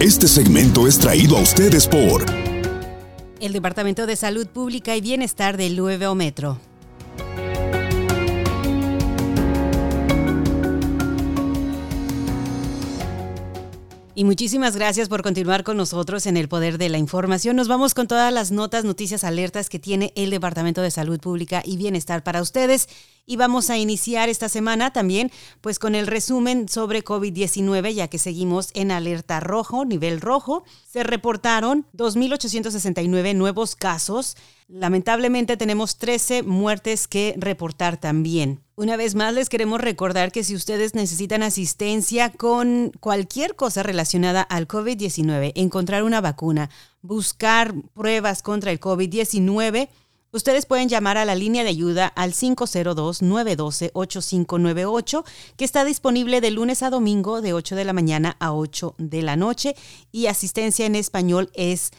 Este segmento es traído a ustedes por el Departamento de Salud Pública y Bienestar del Nuevo Metro. Y muchísimas gracias por continuar con nosotros en el Poder de la Información. Nos vamos con todas las notas, noticias, alertas que tiene el Departamento de Salud Pública y Bienestar para ustedes. Y vamos a iniciar esta semana también pues con el resumen sobre COVID-19, ya que seguimos en alerta rojo, nivel rojo. Se reportaron 2.869 nuevos casos Lamentablemente tenemos 13 muertes que reportar también. Una vez más les queremos recordar que si ustedes necesitan asistencia con cualquier cosa relacionada al COVID-19, encontrar una vacuna, buscar pruebas contra el COVID-19, Ustedes pueden llamar a la línea de ayuda al 502-912-8598, que está disponible de lunes a domingo de 8 de la mañana a 8 de la noche y asistencia en español es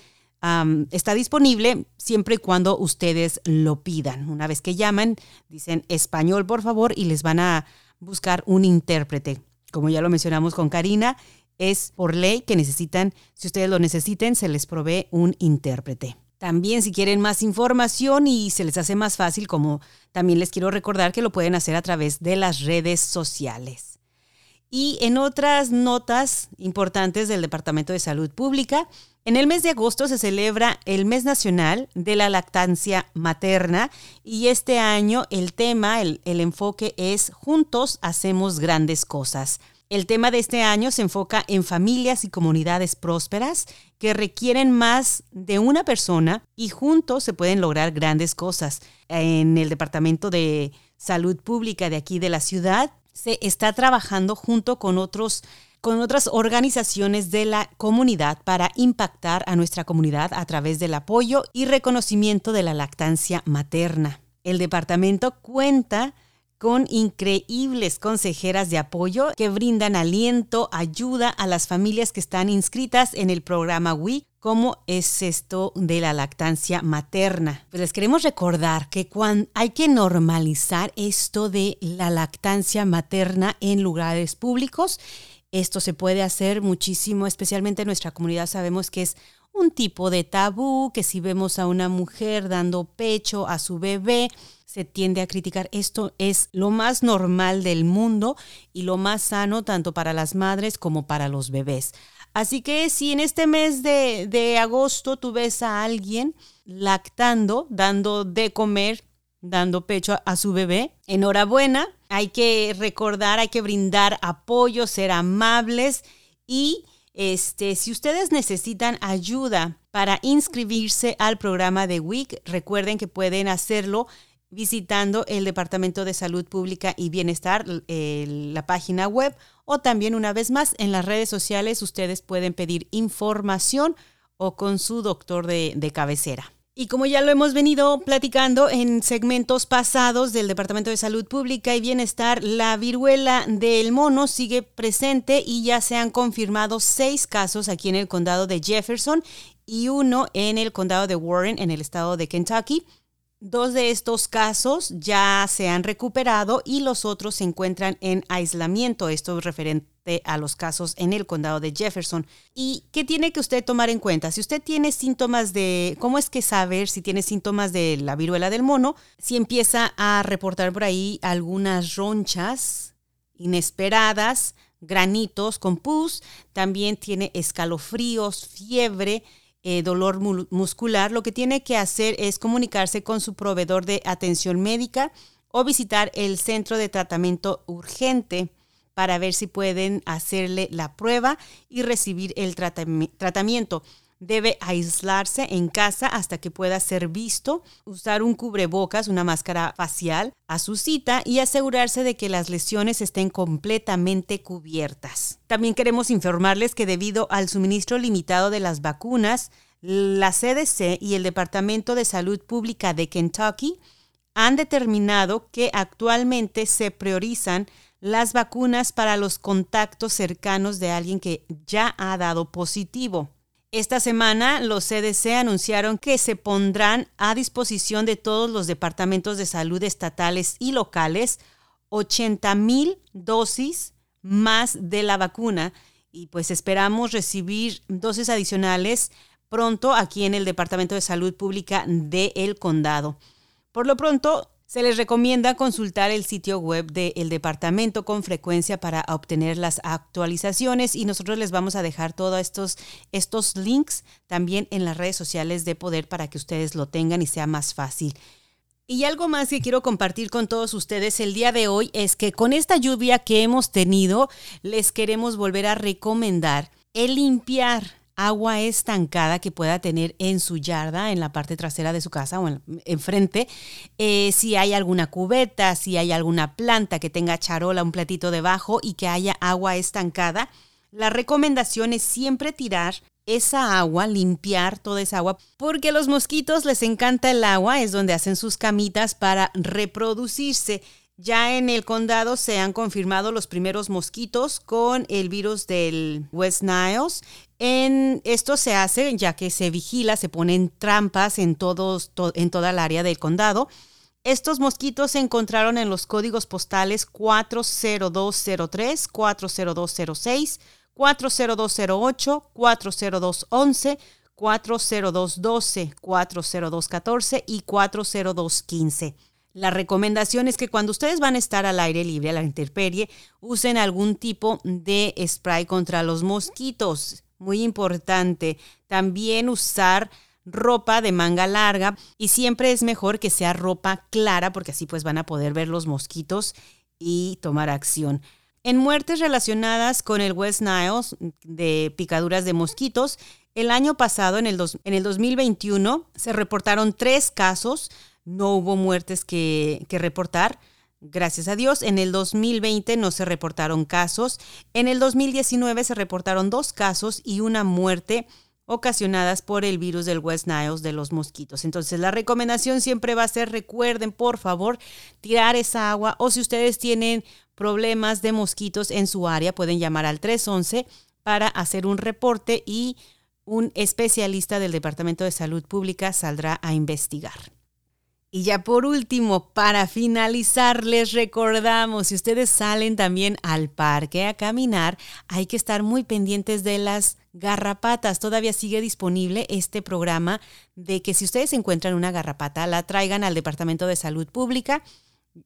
está disponible siempre y cuando ustedes lo pidan. Una vez que llaman, dicen español, por favor, y les van a buscar un intérprete. Como ya lo mencionamos con Karina, es por ley que necesitan, si ustedes lo necesiten, se les provee un intérprete. También si quieren más información y se les hace más fácil, como también les quiero recordar que lo pueden hacer a través de las redes sociales. Y en otras notas importantes del Departamento de Salud Pública, en el mes de agosto se celebra el Mes Nacional de la Lactancia Materna y este año el tema, el, enfoque es Juntos hacemos grandes cosas. El tema de este año se enfoca en familias y comunidades prósperas que requieren más de una persona y juntos se pueden lograr grandes cosas. En el Departamento de Salud Pública de aquí de la ciudad se está trabajando junto con otros con otras organizaciones de la comunidad para impactar a nuestra comunidad a través del apoyo y reconocimiento de la lactancia materna. El departamento cuenta con increíbles consejeras de apoyo que brindan aliento, ayuda a las familias que están inscritas en el programa WIC cómo es esto de la lactancia materna. Pues les queremos recordar que hay que normalizar esto de la lactancia materna en lugares públicos esto se puede hacer muchísimo, especialmente en nuestra comunidad sabemos que es un tipo de tabú, que si vemos a una mujer dando pecho a su bebé, se tiende a criticar. Esto es lo más normal del mundo y lo más sano tanto para las madres como para los bebés. Así que si en este mes de, de agosto tú ves a alguien lactando, dando de comer, dando pecho a, su bebé. Enhorabuena, hay que recordar, hay que brindar apoyo, ser amables y este, si ustedes necesitan ayuda para inscribirse al programa de WIC, recuerden que pueden hacerlo visitando el Departamento de Salud Pública y Bienestar, la página web, o también una vez más en las redes sociales ustedes pueden pedir información o con su doctor de cabecera. Y como ya lo hemos venido platicando en segmentos pasados del Departamento de Salud Pública y Bienestar, la viruela del mono sigue presente y ya se han confirmado seis casos aquí en el condado de Jefferson y uno en el condado de Warren, en el estado de Kentucky. Dos de estos casos ya se han recuperado y los otros se encuentran en aislamiento. Esto es a los casos en el condado de Jefferson. ¿Y qué tiene que usted tomar en cuenta? Si usted tiene síntomas de, ¿cómo es que saber si tiene síntomas de la viruela del mono? Si empieza a reportar por ahí algunas ronchas inesperadas, granitos con pus, también tiene escalofríos, fiebre, eh, dolor muscular, lo que tiene que hacer es comunicarse con su proveedor de atención médica o visitar el centro de tratamiento urgente para ver si pueden hacerle la prueba y recibir el tratamiento debe aislarse en casa hasta que pueda ser visto, usar un cubrebocas, una máscara facial a su cita y asegurarse de que las lesiones estén completamente cubiertas. También queremos informarles que debido al suministro limitado de las vacunas, la CDC y el Departamento de Salud Pública de Kentucky han determinado que actualmente se priorizan las vacunas para los contactos cercanos de alguien que ya ha dado positivo. Esta semana los CDC anunciaron que se pondrán a disposición de todos los departamentos de salud estatales y locales 80 mil dosis más de la vacuna y pues esperamos recibir dosis adicionales pronto aquí en el Departamento de Salud Pública de El Condado. Por lo pronto, se les recomienda consultar el sitio web del departamento con frecuencia para obtener las actualizaciones y nosotros les vamos a dejar todos estos, estos links también en las redes sociales de poder para que ustedes lo tengan y sea más fácil. Y algo más que quiero compartir con todos ustedes el día de hoy es que con esta lluvia que hemos tenido, les queremos volver a recomendar el limpiar agua estancada que pueda tener en su yarda, en la parte trasera de su casa o enfrente. Eh, si hay alguna cubeta, si hay alguna planta que tenga charola, un platito debajo y que haya agua estancada, la recomendación es siempre tirar esa agua, limpiar toda esa agua, porque a los mosquitos les encanta el agua, es donde hacen sus camitas para reproducirse. Ya en el condado se han confirmado los primeros mosquitos con el virus del West Niles. En esto se hace ya que se vigila, se ponen trampas en, todos, en toda el área del condado. Estos mosquitos se encontraron en los códigos postales 40203, 40206, 40208, 40211, 40212, 40214 y 40215. La recomendación es que cuando ustedes van a estar al aire libre, a la intemperie, usen algún tipo de spray contra los mosquitos. Muy importante. También usar ropa de manga larga y siempre es mejor que sea ropa clara porque así pues van a poder ver los mosquitos y tomar acción. En muertes relacionadas con el West Nile de picaduras de mosquitos, el año pasado, en el, en el 2021, se reportaron tres casos no hubo muertes que, reportar. Gracias a Dios, en el 2020 no se reportaron casos. En el 2019 se reportaron dos casos y una muerte ocasionadas por el virus del West Nile de los mosquitos. Entonces, la recomendación siempre va a ser, recuerden, por favor, tirar esa agua o si ustedes tienen problemas de mosquitos en su área, pueden llamar al 311 para hacer un reporte y un especialista del Departamento de Salud Pública saldrá a investigar. Y ya por último, para finalizar, les recordamos, si ustedes salen también al parque a caminar, hay que estar muy pendientes de las garrapatas. Todavía sigue disponible este programa de que si ustedes encuentran una garrapata, la traigan al Departamento de Salud Pública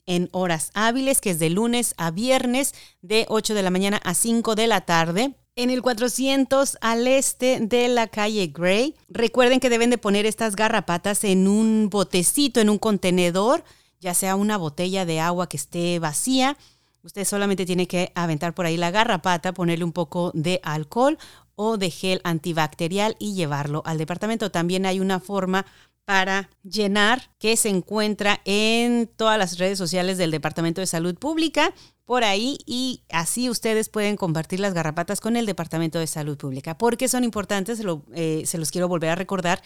en horas hábiles, que es de lunes a viernes, de 8 de la mañana a 5 de la tarde en el 400 al este de la calle Gray. Recuerden que deben de poner estas garrapatas en un botecito, en un contenedor, ya sea una botella de agua que esté vacía. Usted solamente tiene que aventar por ahí la garrapata, ponerle un poco de alcohol o de gel antibacterial y llevarlo al departamento. También hay una forma para llenar que se encuentra en todas las redes sociales del Departamento de Salud Pública por ahí y así ustedes pueden compartir las garrapatas con el Departamento de Salud Pública. porque son importantes? Eh, se los quiero volver a recordar.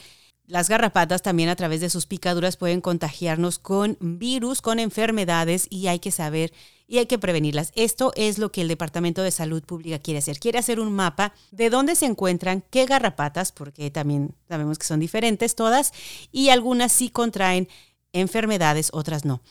Las garrapatas también a través de sus picaduras pueden contagiarnos con virus, con enfermedades y hay que saber y hay que prevenirlas. Esto es lo que el Departamento de Salud Pública quiere hacer. Quiere hacer un mapa de dónde se encuentran qué garrapatas, porque también sabemos que son diferentes todas y algunas sí contraen enfermedades, otras no.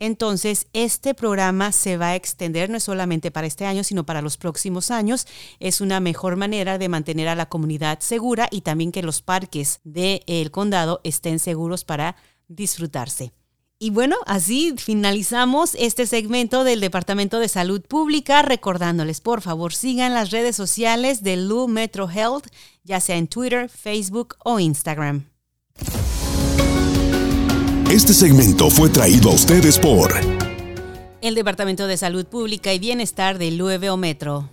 Entonces, este programa se va a extender no solamente para este año, sino para los próximos años. Es una mejor manera de mantener a la comunidad segura y también que los parques del condado estén seguros para disfrutarse. Y bueno, así finalizamos este segmento del Departamento de Salud Pública, recordándoles, por favor, sigan las redes sociales de Lu Metro Health, ya sea en Twitter, Facebook o Instagram. Este segmento fue traído a ustedes por el Departamento de Salud Pública y Bienestar de Lueveo Metro.